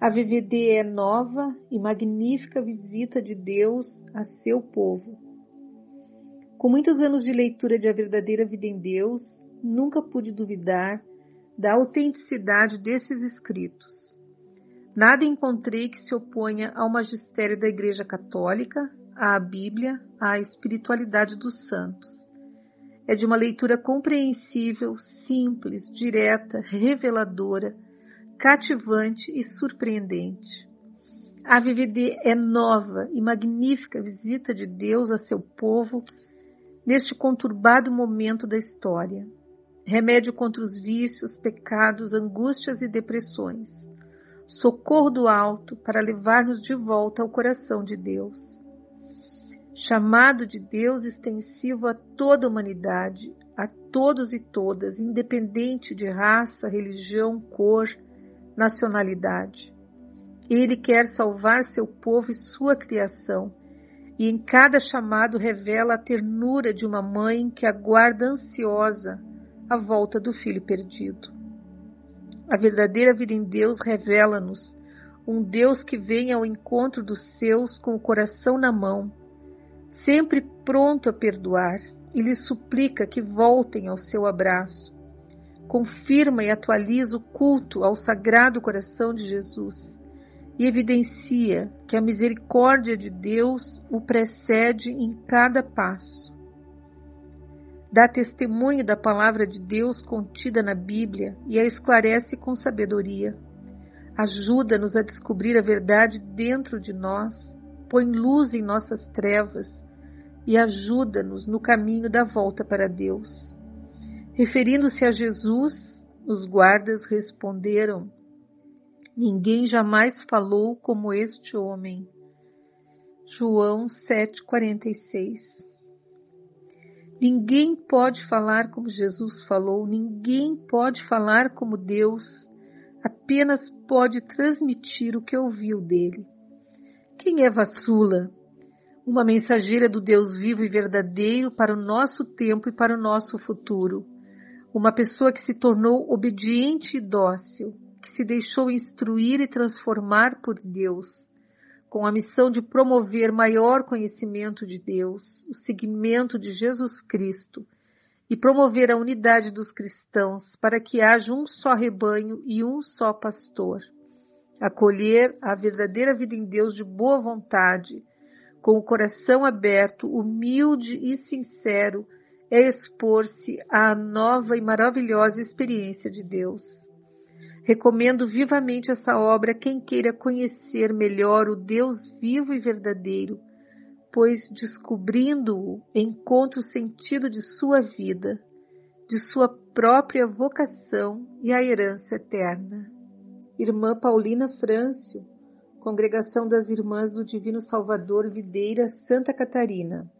A VVD é nova e magnífica visita de Deus a seu povo. Com muitos anos de leitura de A Verdadeira Vida em Deus, nunca pude duvidar da autenticidade desses escritos. Nada encontrei que se oponha ao magistério da Igreja Católica, à Bíblia, à espiritualidade dos santos. É de uma leitura compreensível, simples, direta, reveladora, cativante e surpreendente. A VVD é nova e magnífica visita de Deus a seu povo neste conturbado momento da história. Remédio contra os vícios, pecados, angústias e depressões. Socorro do alto para levar-nos de volta ao coração de Deus. Chamado de Deus extensivo a toda a humanidade, a todos e todas, independente de raça, religião, cor, nacionalidade. Ele quer salvar seu povo e sua criação, e em cada chamado revela a ternura de uma mãe que aguarda ansiosa a volta do filho perdido. A verdadeira vida em Deus revela-nos um Deus que vem ao encontro dos seus com o coração na mão, sempre pronto a perdoar, e lhes suplica que voltem ao seu abraço confirma e atualiza o culto ao Sagrado Coração de Jesus e evidencia que a misericórdia de Deus o precede em cada passo. Dá testemunho da palavra de Deus contida na Bíblia e a esclarece com sabedoria. Ajuda-nos a descobrir a verdade dentro de nós, põe luz em nossas trevas e ajuda-nos no caminho da volta para Deus. Referindo-se a Jesus, os guardas responderam: Ninguém jamais falou como este homem. João 7,46 Ninguém pode falar como Jesus falou, ninguém pode falar como Deus, apenas pode transmitir o que ouviu dele. Quem é Vassula? Uma mensageira do Deus vivo e verdadeiro para o nosso tempo e para o nosso futuro uma pessoa que se tornou obediente e dócil, que se deixou instruir e transformar por Deus, com a missão de promover maior conhecimento de Deus, o seguimento de Jesus Cristo e promover a unidade dos cristãos para que haja um só rebanho e um só pastor. Acolher a verdadeira vida em Deus de boa vontade, com o coração aberto, humilde e sincero é expor-se à nova e maravilhosa experiência de Deus. Recomendo vivamente essa obra a quem queira conhecer melhor o Deus vivo e verdadeiro, pois descobrindo-o encontra o sentido de sua vida, de sua própria vocação e a herança eterna. Irmã Paulina Frâncio, Congregação das Irmãs do Divino Salvador Videira, Santa Catarina.